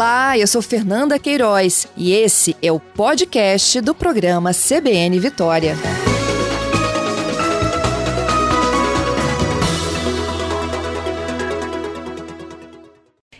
Olá, eu sou Fernanda Queiroz e esse é o podcast do programa CBN Vitória.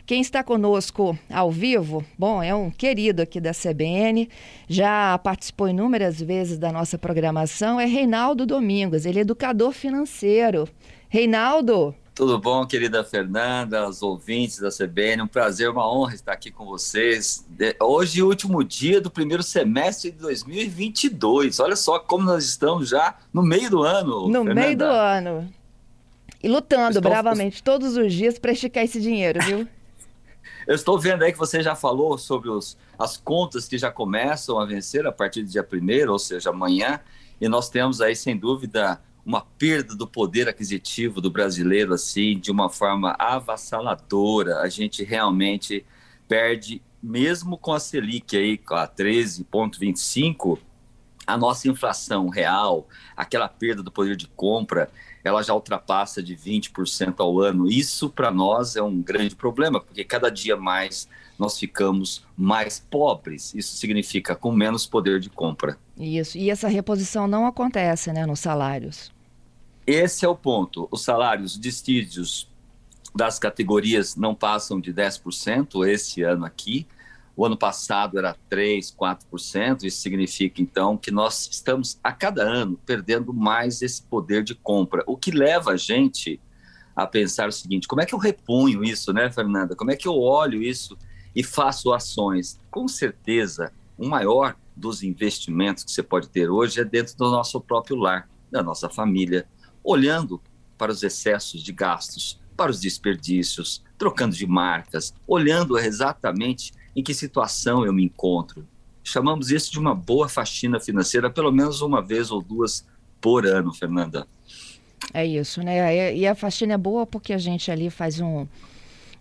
Quem está conosco ao vivo, bom, é um querido aqui da CBN, já participou inúmeras vezes da nossa programação, é Reinaldo Domingos, ele é educador financeiro. Reinaldo, tudo bom, querida Fernanda, os ouvintes da CBN? Um prazer, uma honra estar aqui com vocês. Hoje, último dia do primeiro semestre de 2022. Olha só como nós estamos já no meio do ano. No Fernanda. meio do ano. E lutando Estou... bravamente todos os dias para esticar esse dinheiro, viu? Eu estou vendo aí que você já falou sobre os, as contas que já começam a vencer a partir do dia 1 ou seja, amanhã. E nós temos aí, sem dúvida, uma perda do poder aquisitivo do brasileiro assim de uma forma avassaladora. A gente realmente perde, mesmo com a Selic aí com a 13,25, a nossa inflação real, aquela perda do poder de compra, ela já ultrapassa de 20% ao ano. Isso para nós é um grande problema, porque cada dia mais nós ficamos mais pobres. Isso significa com menos poder de compra. Isso. E essa reposição não acontece, né, nos salários. Esse é o ponto. Os salários distídios das categorias não passam de 10% esse ano aqui. O ano passado era 3, 4%. Isso significa, então, que nós estamos a cada ano perdendo mais esse poder de compra, o que leva a gente a pensar o seguinte: como é que eu reponho isso, né, Fernanda? Como é que eu olho isso e faço ações? Com certeza, o maior dos investimentos que você pode ter hoje é dentro do nosso próprio lar, da nossa família, olhando para os excessos de gastos, para os desperdícios, trocando de marcas, olhando exatamente em que situação eu me encontro. Chamamos isso de uma boa faxina financeira, pelo menos uma vez ou duas por ano, Fernanda. É isso, né? E a faxina é boa porque a gente ali faz um,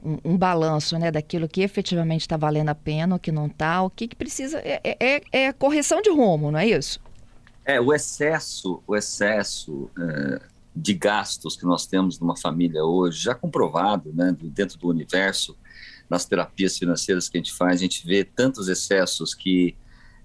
um, um balanço né, daquilo que efetivamente está valendo a pena, o que não está, o que, que precisa. É, é, é, correção de rumo, não é isso? É, o excesso, o excesso é, de gastos que nós temos numa família hoje, já comprovado, né, dentro do universo, nas terapias financeiras que a gente faz, a gente vê tantos excessos que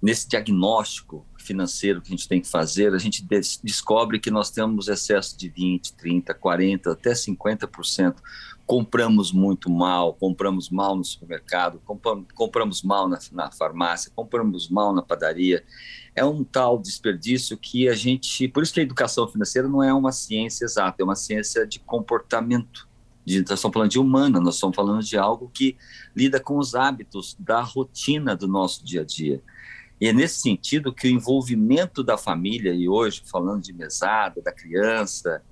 nesse diagnóstico financeiro que a gente tem que fazer, a gente des descobre que nós temos excesso de 20, 30, 40, até 50%. Compramos muito mal, compramos mal no supermercado, compramos, compramos mal na, na farmácia, compramos mal na padaria. É um tal desperdício que a gente. Por isso que a educação financeira não é uma ciência exata, é uma ciência de comportamento nós estamos falando de humana, nós estamos falando de algo que lida com os hábitos da rotina do nosso dia a dia. E é nesse sentido que o envolvimento da família, e hoje falando de mesada, da criança,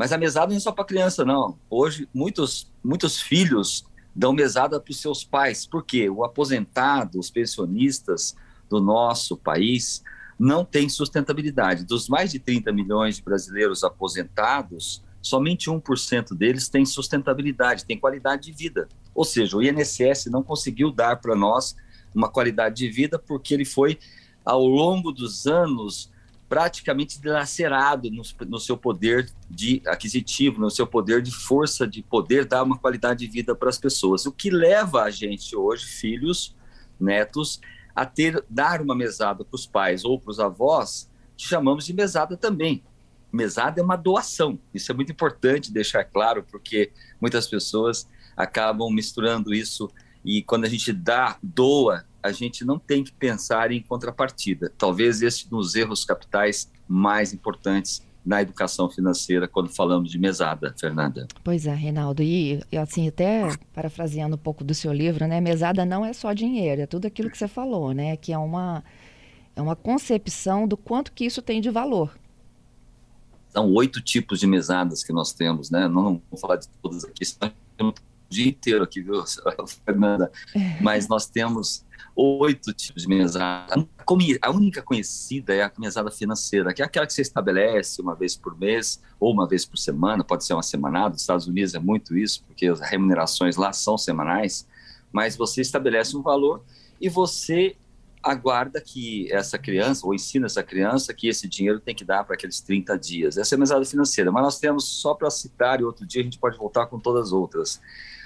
mas a mesada não é só para criança, não. Hoje, muitos, muitos filhos dão mesada para os seus pais, porque o aposentado, os pensionistas do nosso país não têm sustentabilidade. Dos mais de 30 milhões de brasileiros aposentados, somente 1% deles tem sustentabilidade, tem qualidade de vida. Ou seja, o INSS não conseguiu dar para nós uma qualidade de vida porque ele foi, ao longo dos anos, praticamente dilacerado no, no, seu poder de aquisitivo, no seu poder de força de poder dar uma qualidade de vida para as pessoas. O que leva a gente hoje, filhos, netos, a ter dar uma mesada para os pais ou para os avós, que chamamos de mesada também. Mesada é uma doação. Isso é muito importante deixar claro, porque muitas pessoas acabam misturando isso e quando a gente dá, doa, a gente não tem que pensar em contrapartida. Talvez esse dos erros capitais mais importantes na educação financeira quando falamos de mesada, Fernanda. Pois é, Reinaldo. E assim, até parafraseando um pouco do seu livro, né? Mesada não é só dinheiro, é tudo aquilo que você falou, né? Que é uma, é uma concepção do quanto que isso tem de valor. São oito tipos de mesadas que nós temos, né? Não, vou falar de todas aqui, senão dia inteiro aqui, viu, Fernanda? É. Mas nós temos oito tipos de mesada. A única conhecida é a mesada financeira, que é aquela que você estabelece uma vez por mês ou uma vez por semana, pode ser uma semanada. Nos Estados Unidos é muito isso, porque as remunerações lá são semanais, mas você estabelece um valor e você aguarda que essa criança, ou ensina essa criança, que esse dinheiro tem que dar para aqueles 30 dias. Essa é a mesada financeira, mas nós temos, só para citar, e outro dia a gente pode voltar com todas as outras,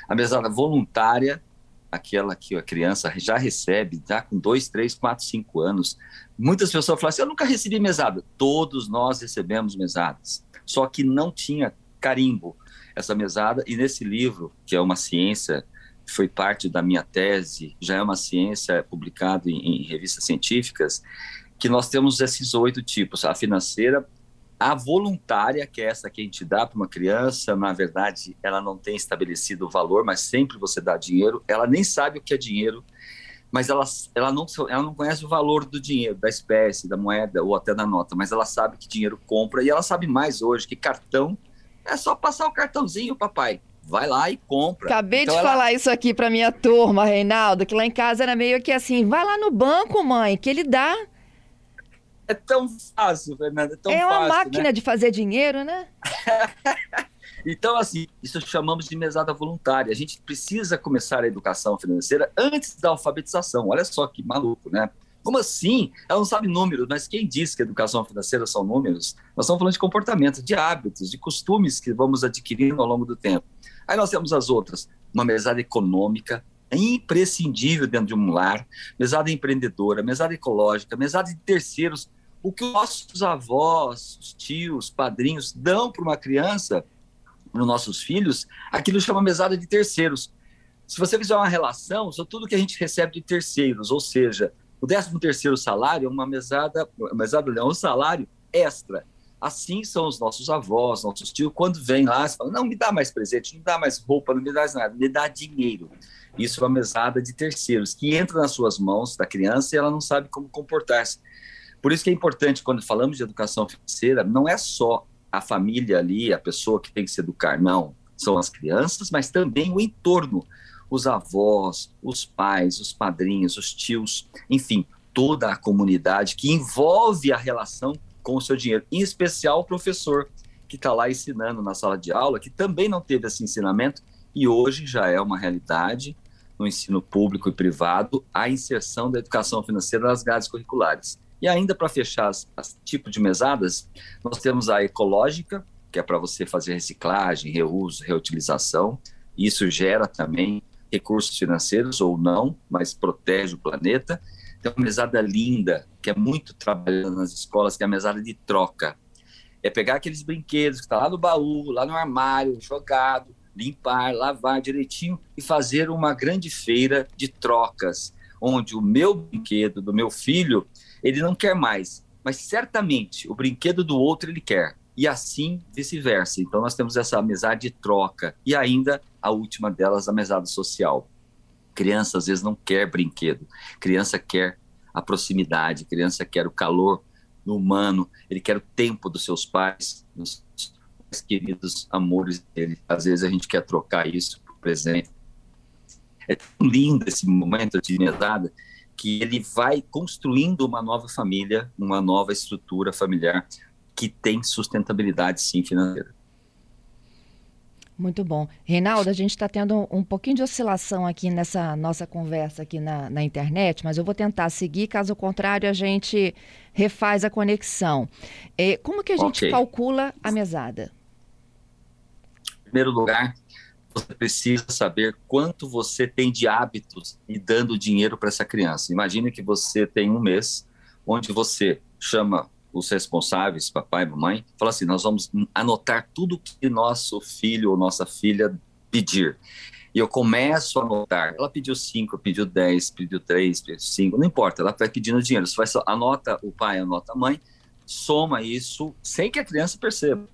a mesada voluntária, aquela que a criança já recebe, já com dois, três, quatro, cinco anos. Muitas pessoas falam assim: eu nunca recebi mesada. Todos nós recebemos mesadas, só que não tinha carimbo essa mesada. E nesse livro, que é uma ciência, foi parte da minha tese, já é uma ciência publicada em, em revistas científicas, que nós temos esses oito tipos: a financeira, a voluntária, que é essa que a gente dá para uma criança, na verdade, ela não tem estabelecido o valor, mas sempre você dá dinheiro. Ela nem sabe o que é dinheiro, mas ela, ela, não, ela não conhece o valor do dinheiro, da espécie, da moeda ou até da nota, mas ela sabe que dinheiro compra e ela sabe mais hoje que cartão é só passar o cartãozinho, papai. Vai lá e compra. Acabei então de ela... falar isso aqui para minha turma, Reinaldo, que lá em casa era meio que assim: vai lá no banco, mãe, que ele dá é tão fácil, Fernanda. É, tão é uma fácil, máquina né? de fazer dinheiro, né? então, assim, isso chamamos de mesada voluntária. A gente precisa começar a educação financeira antes da alfabetização. Olha só que maluco, né? Como assim? Ela não sabe números, mas quem diz que educação financeira são números? Nós estamos falando de comportamento, de hábitos, de costumes que vamos adquirindo ao longo do tempo. Aí nós temos as outras, uma mesada econômica, imprescindível dentro de um lar, mesada empreendedora, mesada ecológica, mesada de terceiros. O que os nossos avós, os tios, padrinhos dão para uma criança, para os nossos filhos, aquilo chama mesada de terceiros. Se você fizer uma relação, só tudo que a gente recebe de terceiros, ou seja, o 13 terceiro salário é uma mesada, mesada é um salário extra. Assim são os nossos avós, nossos tios, quando vêm lá, falam, não, me dá mais presente, não me dá mais roupa, não me dá nada, me dá dinheiro. Isso é uma mesada de terceiros, que entra nas suas mãos da criança e ela não sabe como comportar-se. Por isso que é importante, quando falamos de educação financeira, não é só a família ali, a pessoa que tem que se educar, não. São as crianças, mas também o entorno, os avós, os pais, os padrinhos, os tios, enfim, toda a comunidade que envolve a relação com o seu dinheiro, em especial o professor que está lá ensinando na sala de aula, que também não teve esse ensinamento e hoje já é uma realidade no ensino público e privado a inserção da educação financeira nas grades curriculares. E ainda para fechar as, as tipos de mesadas, nós temos a ecológica, que é para você fazer reciclagem, reuso, reutilização. Isso gera também recursos financeiros ou não, mas protege o planeta. Tem uma mesada linda, que é muito trabalhada nas escolas, que é a mesada de troca. É pegar aqueles brinquedos que estão tá lá no baú, lá no armário, jogado, limpar, lavar direitinho e fazer uma grande feira de trocas, onde o meu brinquedo do meu filho, ele não quer mais, mas certamente o brinquedo do outro ele quer. E assim vice-versa. Então nós temos essa amizade de troca e ainda a última delas, a mesada social. Criança às vezes não quer brinquedo, criança quer a proximidade, criança quer o calor no humano, ele quer o tempo dos seus pais, dos queridos amores dele. Às vezes a gente quer trocar isso por presente. É tão lindo esse momento de mesada que ele vai construindo uma nova família, uma nova estrutura familiar que tem sustentabilidade, sim, financeira. Muito bom. Reinaldo, a gente está tendo um pouquinho de oscilação aqui nessa nossa conversa aqui na, na, internet, mas eu vou tentar seguir, caso contrário, a gente refaz a conexão. É, como que a gente okay. calcula a mesada? Primeiro lugar, você precisa saber quanto você tem de hábitos e dando dinheiro para essa criança. Imagine que você tem um mês onde você chama os responsáveis, papai e mamãe, fala assim: nós vamos anotar tudo que nosso filho ou nossa filha pedir. E eu começo a anotar. Ela pediu cinco, pediu dez, pediu três, pediu cinco, não importa, ela vai pedindo dinheiro. Você vai, anota o pai, anota a mãe, soma isso sem que a criança perceba.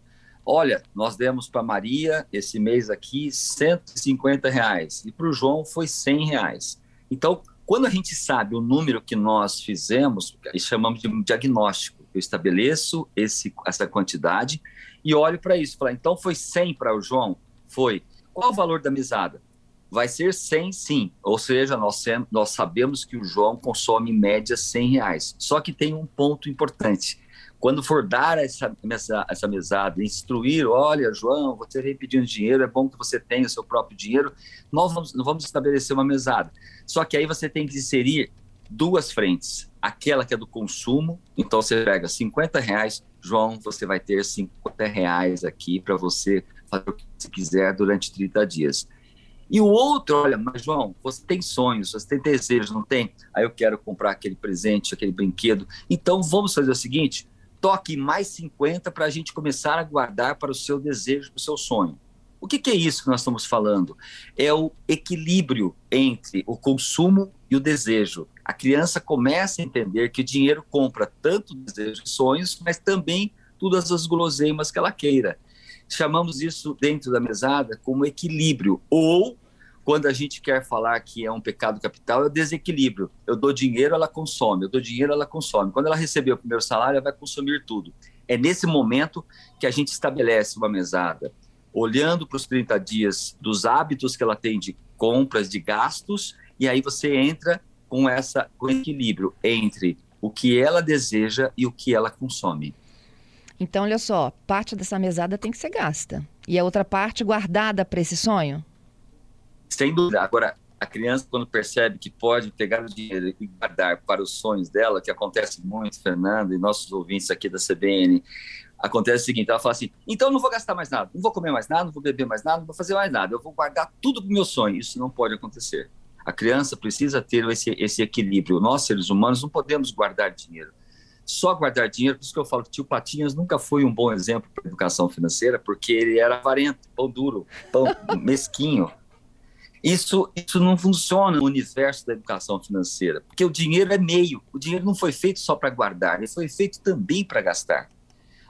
Olha, nós demos para Maria esse mês aqui 150 reais e para o João foi 100 reais. Então, quando a gente sabe o número que nós fizemos, chamamos de um diagnóstico. Eu estabeleço esse, essa quantidade e olho para isso. Falar, então foi 100 para o João? Foi. Qual o valor da mesada? Vai ser 100 sim. Ou seja, nós, nós sabemos que o João consome em média 100 reais. Só que tem um ponto importante quando for dar essa, essa, essa mesada, instruir, olha, João, você vem pedindo dinheiro, é bom que você tenha o seu próprio dinheiro, nós vamos, vamos estabelecer uma mesada. Só que aí você tem que inserir duas frentes. Aquela que é do consumo, então você pega 50 reais, João, você vai ter 50 reais aqui para você fazer o que você quiser durante 30 dias. E o outro, olha, mas João, você tem sonhos, você tem desejos, não tem? Aí eu quero comprar aquele presente, aquele brinquedo. Então vamos fazer o seguinte: toque mais 50 para a gente começar a guardar para o seu desejo, para o seu sonho. O que, que, é isso que nós estamos falando? É o equilíbrio entre o consumo e o desejo. A criança começa a entender que o dinheiro compra tanto desejos e sonhos, mas também todas as guloseimas que ela queira. Chamamos isso dentro da mesada como equilíbrio, ou quando a gente quer falar que é um pecado capital, é o desequilíbrio. Eu dou dinheiro, ela consome, eu dou dinheiro, ela consome. Quando ela receber o primeiro salário, ela vai consumir tudo. É nesse momento que a gente estabelece uma mesada, olhando para os 30 dias dos hábitos que ela tem de compras, de gastos, e aí você entra com essa com equilíbrio entre o que ela deseja e o que ela consome. Então, olha só, parte dessa mesada tem que ser gasta. E a outra parte guardada para esse sonho? Sem dúvida. Agora, a criança, quando percebe que pode pegar o dinheiro e guardar para os sonhos dela, que acontece muito, Fernando, e nossos ouvintes aqui da CBN, acontece o seguinte: ela fala assim, então não vou gastar mais nada, não vou comer mais nada, não vou beber mais nada, não vou fazer mais nada, eu vou guardar tudo para o meu sonho. Isso não pode acontecer. A criança precisa ter esse, esse equilíbrio. Nós, seres humanos, não podemos guardar dinheiro só guardar dinheiro. Por isso que eu falo que tio Patinhas nunca foi um bom exemplo para educação financeira, porque ele era avarento, pão duro, pão mesquinho. Isso, isso não funciona no universo da educação financeira, porque o dinheiro é meio. O dinheiro não foi feito só para guardar, ele foi feito também para gastar.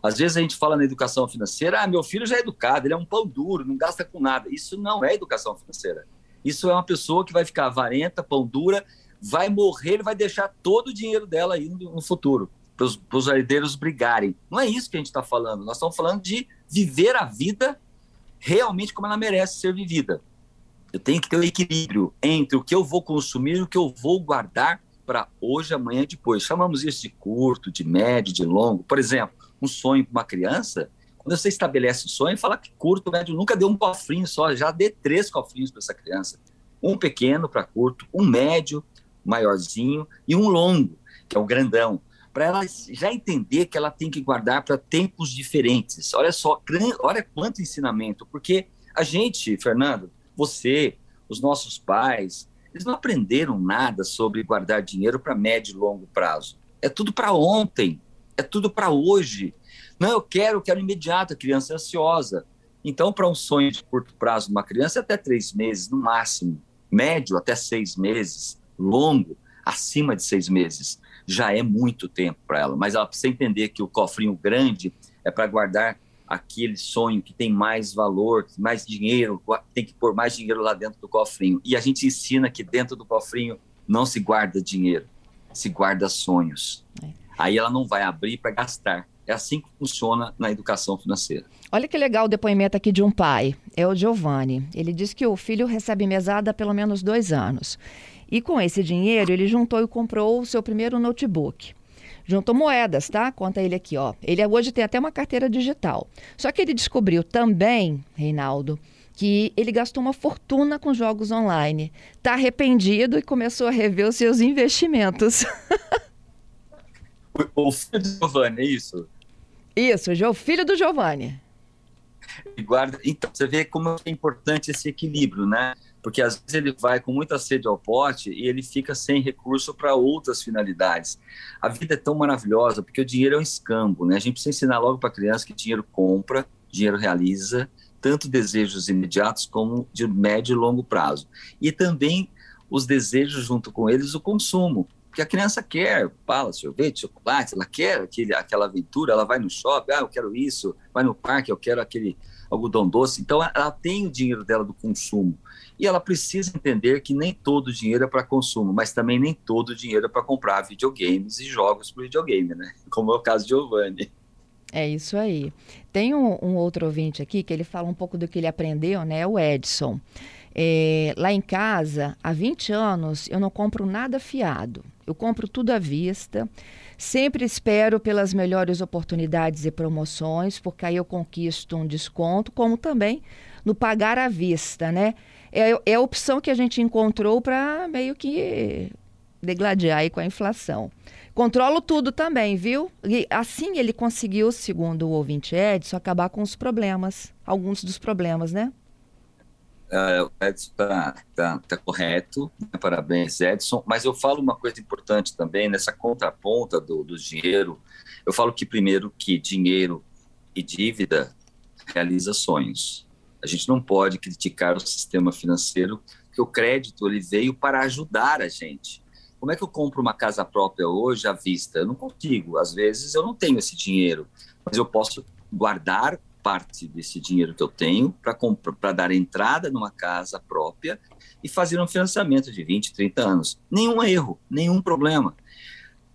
Às vezes a gente fala na educação financeira, ah, meu filho já é educado, ele é um pão duro, não gasta com nada. Isso não é educação financeira. Isso é uma pessoa que vai ficar avarenta, pão dura, vai morrer, ele vai deixar todo o dinheiro dela aí no futuro para os herdeiros brigarem. Não é isso que a gente está falando. Nós estamos falando de viver a vida realmente como ela merece ser vivida. Eu tenho que ter um equilíbrio entre o que eu vou consumir e o que eu vou guardar para hoje, amanhã depois. Chamamos isso de curto, de médio, de longo. Por exemplo, um sonho para uma criança, quando você estabelece o sonho, fala que curto, médio, nunca deu um cofrinho só, já dê três cofrinhos para essa criança. Um pequeno para curto, um médio, maiorzinho, e um longo, que é o grandão para ela já entender que ela tem que guardar para tempos diferentes. Olha só, olha quanto ensinamento, porque a gente, Fernando, você, os nossos pais, eles não aprenderam nada sobre guardar dinheiro para médio e longo prazo. É tudo para ontem, é tudo para hoje. Não, eu quero, eu quero imediato, a criança é ansiosa. Então, para um sonho de curto prazo de uma criança, é até três meses, no máximo. Médio, até seis meses. Longo, acima de seis meses já é muito tempo para ela, mas ela precisa entender que o cofrinho grande é para guardar aquele sonho que tem mais valor, mais dinheiro, tem que pôr mais dinheiro lá dentro do cofrinho. E a gente ensina que dentro do cofrinho não se guarda dinheiro, se guarda sonhos. É. Aí ela não vai abrir para gastar. É assim que funciona na educação financeira. Olha que legal o depoimento aqui de um pai, é o Giovanni. Ele diz que o filho recebe mesada há pelo menos dois anos. E com esse dinheiro, ele juntou e comprou o seu primeiro notebook. Juntou moedas, tá? Conta ele aqui, ó. Ele hoje tem até uma carteira digital. Só que ele descobriu também, Reinaldo, que ele gastou uma fortuna com jogos online. Tá arrependido e começou a rever os seus investimentos. o filho do Giovanni, é isso? Isso, o filho do Giovanni. Guarda... Então, você vê como é importante esse equilíbrio, né? Porque às vezes ele vai com muita sede ao pote e ele fica sem recurso para outras finalidades. A vida é tão maravilhosa porque o dinheiro é um escambo, né? A gente precisa ensinar logo para a criança que dinheiro compra, dinheiro realiza, tanto desejos imediatos como de médio e longo prazo. E também os desejos junto com eles o consumo. Porque a criança quer bala, sorvete, chocolate, ela quer aquele, aquela aventura, ela vai no shopping, ah, eu quero isso, vai no parque, eu quero aquele algodão doce. Então, ela tem o dinheiro dela do consumo. E ela precisa entender que nem todo o dinheiro é para consumo, mas também nem todo o dinheiro é para comprar videogames e jogos para videogame, né? Como é o caso de Giovanni. É isso aí. Tem um, um, outro ouvinte aqui que ele fala um pouco do que ele aprendeu, né? O Edson. É, lá em casa, há 20 anos, eu não compro nada fiado. Eu compro tudo à vista. Sempre espero pelas melhores oportunidades e promoções, porque aí eu conquisto um desconto, como também no pagar à vista, né? É, é a opção que a gente encontrou para meio que degladiar aí com a inflação. Controlo tudo também, viu? E assim ele conseguiu, segundo o ouvinte Edson, acabar com os problemas, alguns dos problemas, né? Uh, o Edson está tá, tá correto, né? parabéns, Edson. Mas eu falo uma coisa importante também, nessa contraponta do, do dinheiro, eu falo que, primeiro, que dinheiro e dívida realiza sonhos. A gente não pode criticar o sistema financeiro, porque o crédito ele veio para ajudar a gente. Como é que eu compro uma casa própria hoje à vista? Eu não consigo. Às vezes eu não tenho esse dinheiro, mas eu posso guardar parte desse dinheiro que eu tenho para dar entrada numa casa própria e fazer um financiamento de 20, 30 anos. Nenhum erro, nenhum problema.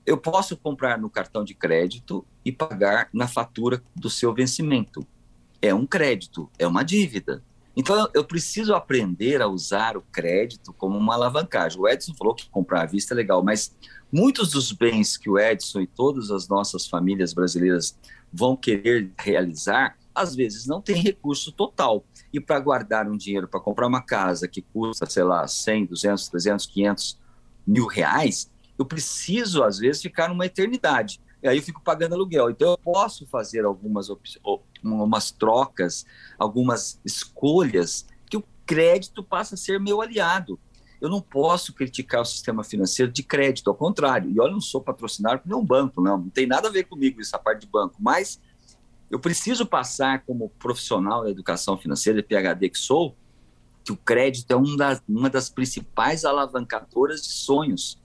Eu posso comprar no cartão de crédito e pagar na fatura do seu vencimento. É um crédito, é uma dívida. Então eu preciso aprender a usar o crédito como uma alavancagem. O Edson falou que comprar à vista é legal, mas muitos dos bens que o Edson e todas as nossas famílias brasileiras vão querer realizar às vezes não tem recurso total. E para guardar um dinheiro para comprar uma casa que custa, sei lá, 100, 200, 300, 500 mil reais, eu preciso, às vezes, ficar numa eternidade. E aí eu fico pagando aluguel. Então eu posso fazer algumas algumas trocas, algumas escolhas que o crédito passa a ser meu aliado. Eu não posso criticar o sistema financeiro de crédito, ao contrário. E olha, eu não sou patrocinado por nenhum banco, não. Não tem nada a ver comigo essa parte de banco. Mas eu preciso passar como profissional da educação financeira, PhD que sou, que o crédito é um das, uma das principais alavancadoras de sonhos.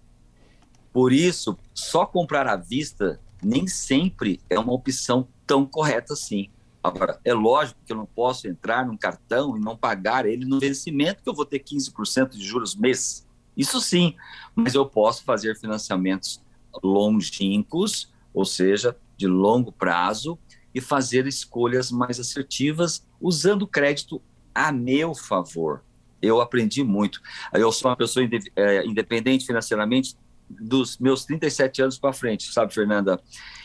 Por isso, só comprar à vista nem sempre é uma opção tão correta assim. Agora, é lógico que eu não posso entrar num cartão e não pagar ele no vencimento, que eu vou ter 15% de juros mês. Isso sim, mas eu posso fazer financiamentos longínquos, ou seja, de longo prazo, e fazer escolhas mais assertivas usando o crédito a meu favor. Eu aprendi muito. Eu sou uma pessoa é, independente financeiramente dos meus 37 anos para frente, sabe, Fernanda?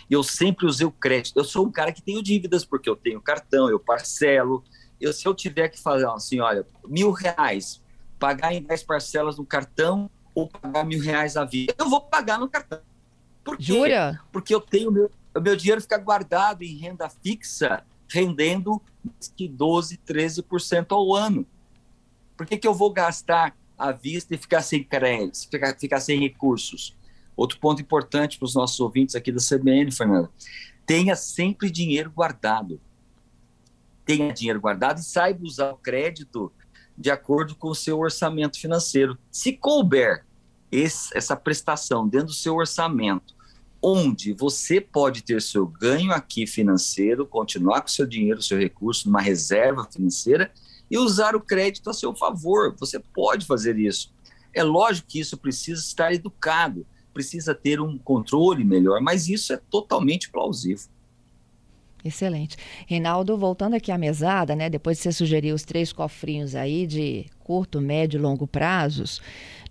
Eu sempre usei o crédito. Eu sou um cara que tenho dívidas porque eu tenho cartão, eu parcelo. Eu, se eu tiver que fazer assim, olha, mil reais, pagar em 10 parcelas no cartão ou pagar mil reais à vida, eu vou pagar no cartão. Por quê? Jura? Porque eu tenho meu, o meu dinheiro fica guardado em renda fixa, rendendo que 12, 13% ao ano. Por que, que eu vou gastar à vista e ficar sem créditos, ficar, ficar sem recursos? Outro ponto importante para os nossos ouvintes aqui da CBN, Fernanda, tenha sempre dinheiro guardado. Tenha dinheiro guardado e saiba usar o crédito de acordo com o seu orçamento financeiro. Se couber esse, essa prestação dentro do seu orçamento, onde você pode ter seu ganho aqui financeiro, continuar com seu dinheiro, seu recurso numa reserva financeira e usar o crédito a seu favor. Você pode fazer isso. É lógico que isso precisa estar educado, precisa ter um controle melhor, mas isso é totalmente plausível. Excelente. Reinaldo, voltando aqui à mesada, né? Depois de você sugerir os três cofrinhos aí de curto, médio e longo prazos,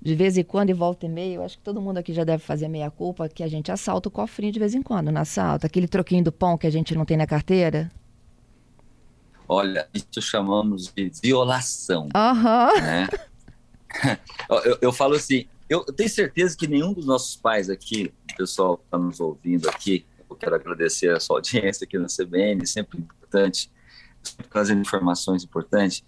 de vez em quando, e volta e meia, eu acho que todo mundo aqui já deve fazer meia culpa que a gente assalta o cofrinho de vez em quando, não assalta? Aquele troquinho do pão que a gente não tem na carteira? Olha, isso chamamos de violação. Uhum. Né? eu, eu falo assim, eu tenho certeza que nenhum dos nossos pais aqui, o pessoal que está nos ouvindo aqui, eu quero agradecer a sua audiência aqui na CBN, sempre importante, sempre trazendo informações importantes.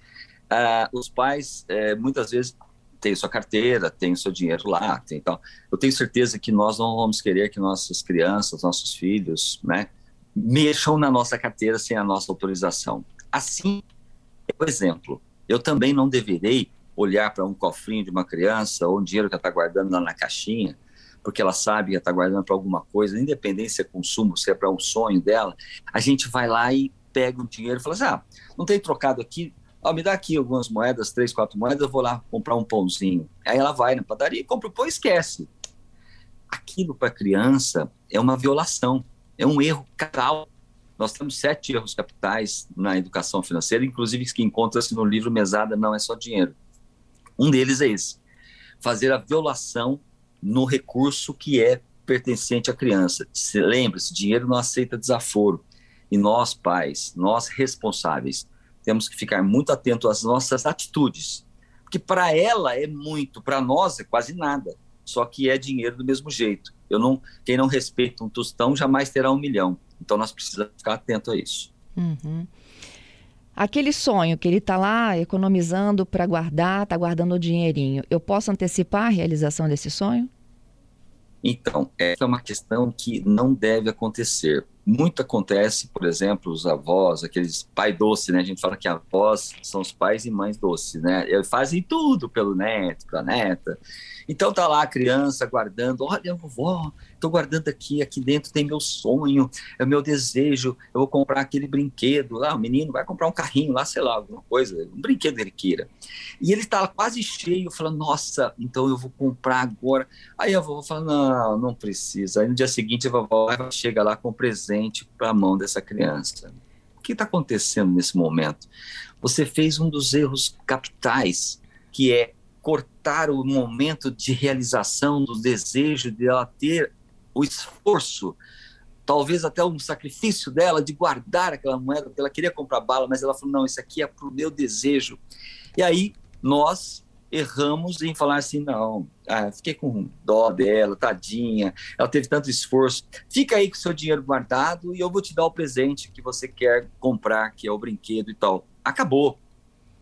Ah, os pais, é, muitas vezes, têm sua carteira, têm seu dinheiro lá, tem tal. Eu tenho certeza que nós não vamos querer que nossas crianças, nossos filhos, né, mexam na nossa carteira sem a nossa autorização. Assim, por exemplo, eu também não deverei olhar para um cofrinho de uma criança ou um dinheiro que ela está guardando lá na caixinha porque ela sabe que está guardando para alguma coisa, independente se é consumo, se é para um sonho dela, a gente vai lá e pega o dinheiro e fala assim: ah, não tem trocado aqui, ó, me dá aqui algumas moedas, três, quatro moedas, eu vou lá comprar um pãozinho. Aí ela vai na padaria e compra o pão e esquece. Aquilo para criança é uma violação, é um erro capital. Nós temos sete erros capitais na educação financeira, inclusive que encontra-se no livro Mesada Não é Só Dinheiro. Um deles é esse: fazer a violação no recurso que é pertencente à criança. Lembre-se, dinheiro não aceita desaforo. E nós, pais, nós responsáveis, temos que ficar muito atentos às nossas atitudes. Porque para ela é muito, para nós é quase nada. Só que é dinheiro do mesmo jeito. Eu não, quem não respeita um tostão jamais terá um milhão. Então nós precisamos ficar atentos a isso. Uhum. Aquele sonho que ele está lá economizando para guardar, está guardando o dinheirinho, eu posso antecipar a realização desse sonho? Então, essa é uma questão que não deve acontecer. Muito acontece, por exemplo, os avós, aqueles pai doce, né? A gente fala que avós são os pais e mães doces, né? Eles fazem tudo pelo neto, pela neta. Então tá lá a criança guardando, olha, vovó, estou guardando aqui, aqui dentro tem meu sonho, é o meu desejo, eu vou comprar aquele brinquedo lá, o menino vai comprar um carrinho lá, sei lá, alguma coisa, um brinquedo que ele queira. E ele está quase cheio, falando, nossa, então eu vou comprar agora. Aí a vovó fala, não, não precisa. Aí no dia seguinte a vovó chega lá com presente para a mão dessa criança. O que está acontecendo nesse momento? Você fez um dos erros capitais, que é cortar o momento de realização do desejo de ela ter o esforço, talvez até um sacrifício dela de guardar aquela moeda, porque ela queria comprar bala, mas ela falou: não, isso aqui é para o meu desejo. E aí nós erramos em falar assim: não, ah, fiquei com dó dela, tadinha, ela teve tanto esforço. Fica aí com o seu dinheiro guardado e eu vou te dar o presente que você quer comprar, que é o brinquedo e tal. Acabou.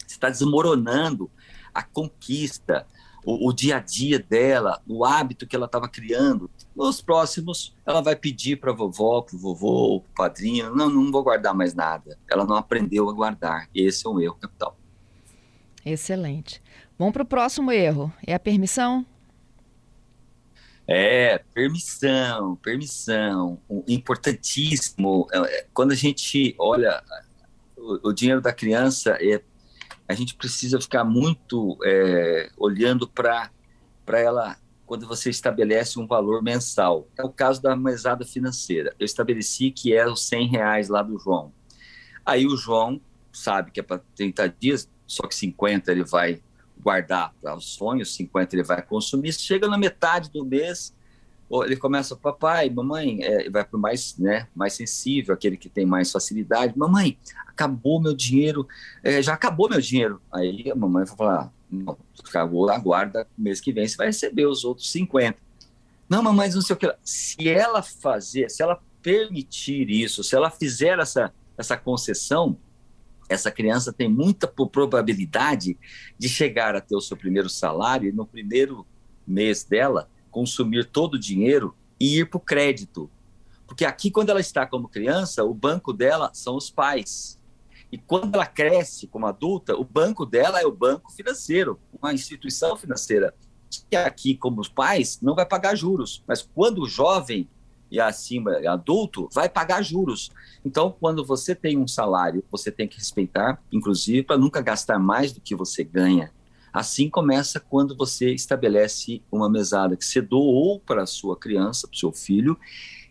Você está desmoronando a conquista, o, o, dia a dia dela, o hábito que ela estava criando. Nos próximos, ela vai pedir para a vovó, para o vovô, para o padrinho: não, não vou guardar mais nada. Ela não aprendeu a guardar. Esse é um erro capital. Excelente. Vamos para o próximo erro: é a permissão? É, permissão, permissão. Importantíssimo. É, é, quando a gente olha o, o dinheiro da criança, é a gente precisa ficar muito é, olhando para ela quando você estabelece um valor mensal. É o caso da mesada financeira. Eu estabeleci que é os 100 reais lá do João. Aí o João sabe que é para 30 dias, só que 50 ele vai guardar para os sonhos, 50 ele vai consumir. Chega na metade do mês, ele começa, papai, mamãe, é, vai para o mais, né, mais sensível, aquele que tem mais facilidade. Mamãe, acabou meu dinheiro, é, já acabou meu dinheiro. Aí a mamãe vai falar, não, acabou, aguarda, mês que vem você vai receber os outros 50. Não, mamãe, não sei o que. Se ela fazer, se ela permitir isso, se ela fizer essa, essa concessão, essa criança tem muita probabilidade de chegar a ter o seu primeiro salário e no primeiro mês dela consumir todo o dinheiro e ir para o crédito. Porque aqui, quando ela está como criança, o banco dela são os pais. E quando ela cresce como adulta, o banco dela é o banco financeiro, uma instituição financeira. Que aqui, como os pais, não vai pagar juros. Mas quando o jovem e acima adulto, vai pagar juros. Então, quando você tem um salário, você tem que respeitar, inclusive, para nunca gastar mais do que você ganha. Assim começa quando você estabelece uma mesada que você doou para a sua criança, para o seu filho,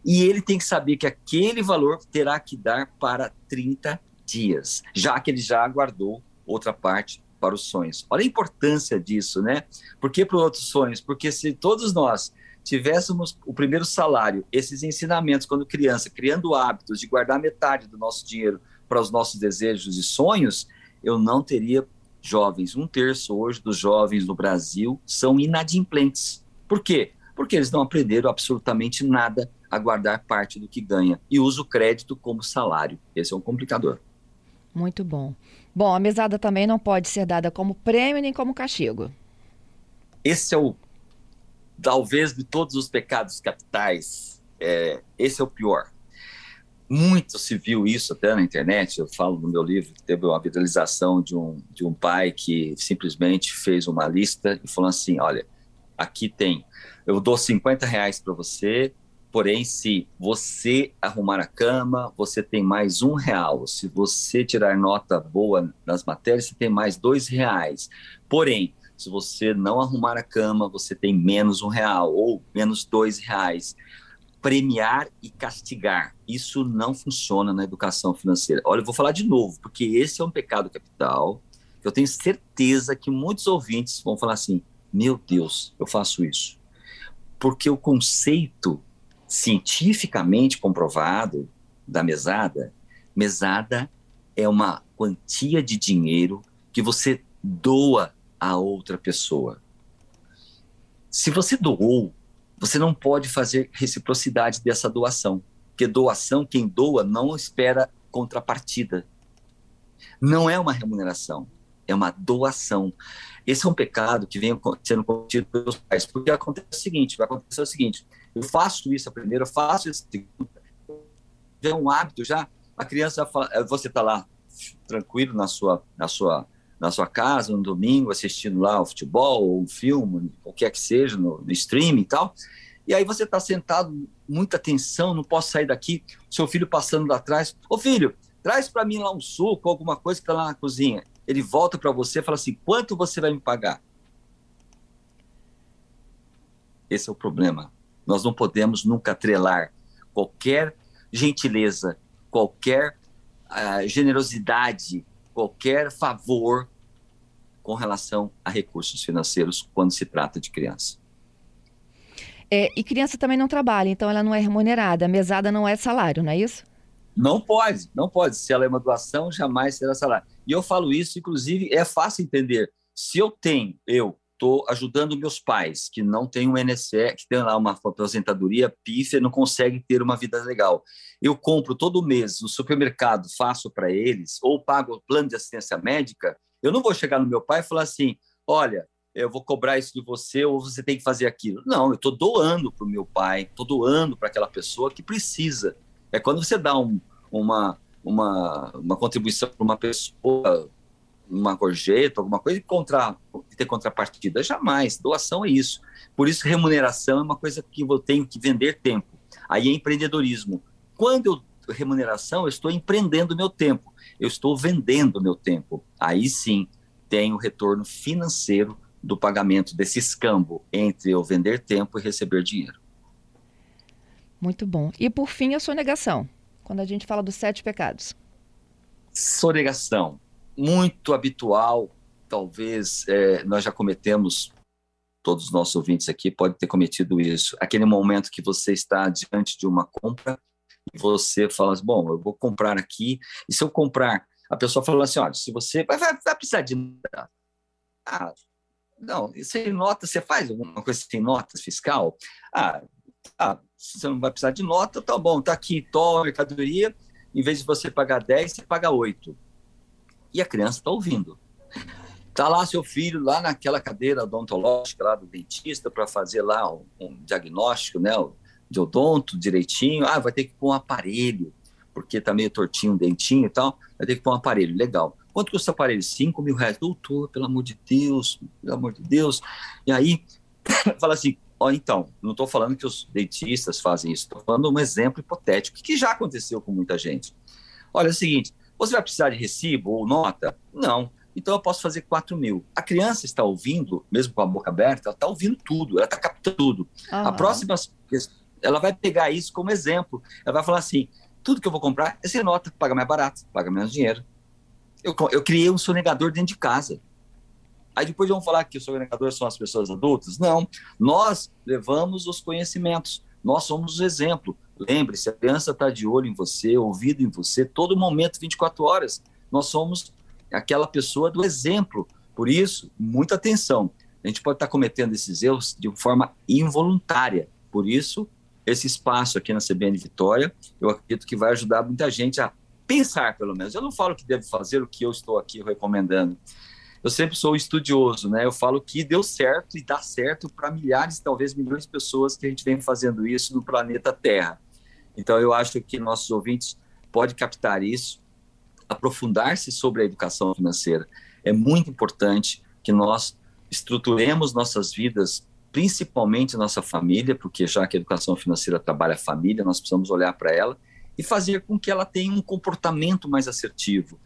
e ele tem que saber que aquele valor terá que dar para 30 dias, já que ele já aguardou outra parte para os sonhos. Olha a importância disso, né? Por que para outros sonhos? Porque se todos nós tivéssemos o primeiro salário, esses ensinamentos quando criança, criando hábitos de guardar metade do nosso dinheiro para os nossos desejos e sonhos, eu não teria jovens, um terço hoje dos jovens no Brasil são inadimplentes. Por quê? Porque eles não aprenderam absolutamente nada a guardar parte do que ganha e usa o crédito como salário. Esse é um complicador. Muito bom. Bom, a mesada também não pode ser dada como prêmio nem como castigo. Esse é o, talvez de todos os pecados capitais, é, esse é o pior. Muito se viu isso até na internet. Eu falo no meu livro que teve uma viralização de um, de um pai que simplesmente fez uma lista e falou assim: olha, aqui tem, eu dou 50 reais para você, porém, se você arrumar a cama, você tem mais um real. Se você tirar nota boa nas matérias, você tem mais dois reais. Porém, se você não arrumar a cama, você tem menos um real ou menos dois reais premiar e castigar. Isso não funciona na educação financeira. Olha, eu vou falar de novo, porque esse é um pecado capital. Eu tenho certeza que muitos ouvintes vão falar assim: meu Deus, eu faço isso. Porque o conceito cientificamente comprovado da mesada, mesada é uma quantia de dinheiro que você doa a outra pessoa. Se você doou você não pode fazer reciprocidade dessa doação, porque doação, quem doa não espera contrapartida. Não é uma remuneração, é uma doação. Esse é um pecado que vem sendo cometido pelos pais, porque acontece o seguinte, vai acontecer o seguinte, eu faço isso a primeira, eu faço isso a segunda, é um hábito já, a criança, eh, você está lá tranquilo na sua, na sua na sua casa no domingo assistindo lá o futebol ou um filme, qualquer que seja, no, no streaming e tal. E aí você está sentado, muita tensão, não posso sair daqui, seu filho passando lá atrás. Ô filho, traz para mim lá um suco, alguma coisa que está lá na cozinha. Ele volta para você e fala assim: quanto você vai me pagar? Esse é o problema. Nós não podemos nunca atrelar qualquer gentileza, qualquer uh, generosidade, qualquer favor com relação a recursos financeiros quando se trata de criança. É, e criança também não trabalha, então ela não é remunerada. A mesada não é salário, não é isso? Não pode, não pode. Se ela é uma doação, jamais será salário. E eu falo isso, inclusive, é fácil entender. Se eu tenho, eu estou ajudando meus pais que não têm um NSE, que tem lá uma aposentadoria pífia, não conseguem ter uma vida legal. Eu compro todo mês no supermercado, faço para eles, ou pago o plano de assistência médica, eu não vou chegar no meu pai e falar assim: olha, eu vou cobrar isso de você ou você tem que fazer aquilo. Não, eu estou doando para o meu pai, estou doando para aquela pessoa que precisa. É quando você dá um, uma, uma, uma contribuição para uma pessoa, uma gorjeta, alguma coisa, e, contra, ter contrapartida. Jamais. Doação é isso. Por isso, remuneração é uma coisa que eu tenho que vender tempo. Aí é empreendedorismo. Quando eu remuneração, eu estou empreendendo meu tempo, eu estou vendendo meu tempo. Aí sim tem o retorno financeiro do pagamento desse escambo entre eu vender tempo e receber dinheiro. Muito bom. E por fim, a sonegação, quando a gente fala dos sete pecados. Sonegação, muito habitual, talvez é, nós já cometemos, todos os nossos ouvintes aqui podem ter cometido isso. Aquele momento que você está diante de uma compra e você fala assim, bom, eu vou comprar aqui, e se eu comprar, a pessoa fala assim, olha, se você vai, vai, vai precisar de ah, não, sem nota, você faz alguma coisa sem notas fiscal? Ah, ah, você não vai precisar de nota, tá bom, tá aqui, toma mercadoria, em vez de você pagar 10, você paga 8. E a criança está ouvindo. Tá lá seu filho, lá naquela cadeira odontológica lá do dentista para fazer lá um, um diagnóstico, né, de odonto direitinho, ah, vai ter que pôr um aparelho, porque tá meio tortinho o dentinho e tal, vai ter que pôr um aparelho, legal. Quanto custa o aparelho? 5 mil reais. Doutor, pelo amor de Deus, pelo amor de Deus. E aí, fala assim, ó, então, não estou falando que os dentistas fazem isso, estou falando um exemplo hipotético, que já aconteceu com muita gente. Olha, é o seguinte, você vai precisar de recibo ou nota? Não. Então eu posso fazer 4 mil. A criança está ouvindo, mesmo com a boca aberta, ela está ouvindo tudo, ela está captando tudo. Uhum. A próxima ela vai pegar isso como exemplo. Ela vai falar assim: tudo que eu vou comprar é sem nota, paga mais barato, paga menos dinheiro. Eu, eu criei um sonegador dentro de casa. Aí depois vão falar que o sonegador são as pessoas adultas. Não, nós levamos os conhecimentos, nós somos o exemplo. Lembre-se, a criança está de olho em você, ouvido em você, todo momento, 24 horas. Nós somos aquela pessoa do exemplo. Por isso, muita atenção. A gente pode estar cometendo esses erros de forma involuntária. Por isso, esse espaço aqui na CBN Vitória, eu acredito que vai ajudar muita gente a pensar, pelo menos. Eu não falo que deve fazer o que eu estou aqui recomendando. Eu sempre sou estudioso, né? Eu falo que deu certo e dá certo para milhares, talvez milhões de pessoas que a gente vem fazendo isso no planeta Terra. Então, eu acho que nossos ouvintes podem captar isso, aprofundar-se sobre a educação financeira. É muito importante que nós estruturemos nossas vidas principalmente nossa família, porque já que a educação financeira trabalha a família, nós precisamos olhar para ela e fazer com que ela tenha um comportamento mais assertivo.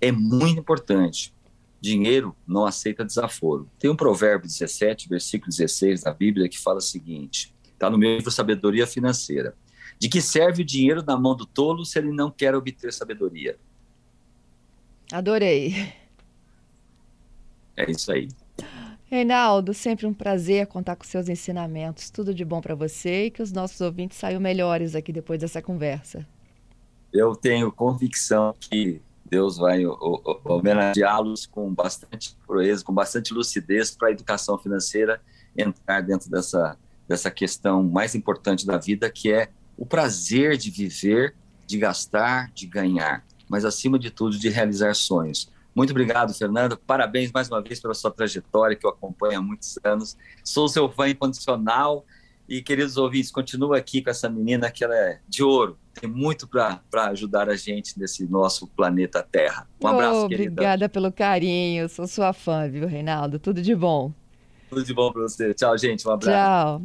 É muito importante. Dinheiro não aceita desaforo. Tem um provérbio 17, versículo 16 da Bíblia que fala o seguinte: está no meu livro Sabedoria Financeira. De que serve o dinheiro na mão do tolo se ele não quer obter sabedoria? Adorei. É isso aí. Reinaldo, sempre um prazer contar com seus ensinamentos. Tudo de bom para você e que os nossos ouvintes saiam melhores aqui depois dessa conversa. Eu tenho convicção que Deus vai homenageá-los com bastante proeza, com bastante lucidez para a educação financeira entrar dentro dessa, dessa questão mais importante da vida, que é o prazer de viver, de gastar, de ganhar. mas acima de tudo de realizar sonhos. Muito obrigado, Fernando. Parabéns mais uma vez pela sua trajetória, que eu acompanho há muitos anos. Sou seu fã incondicional. E, queridos ouvintes, continua aqui com essa menina que ela é de ouro. Tem muito para ajudar a gente nesse nosso planeta Terra. Um abraço, oh, querida. Obrigada pelo carinho. Sou sua fã, viu, Reinaldo? Tudo de bom. Tudo de bom para você. Tchau, gente. Um abraço. Tchau.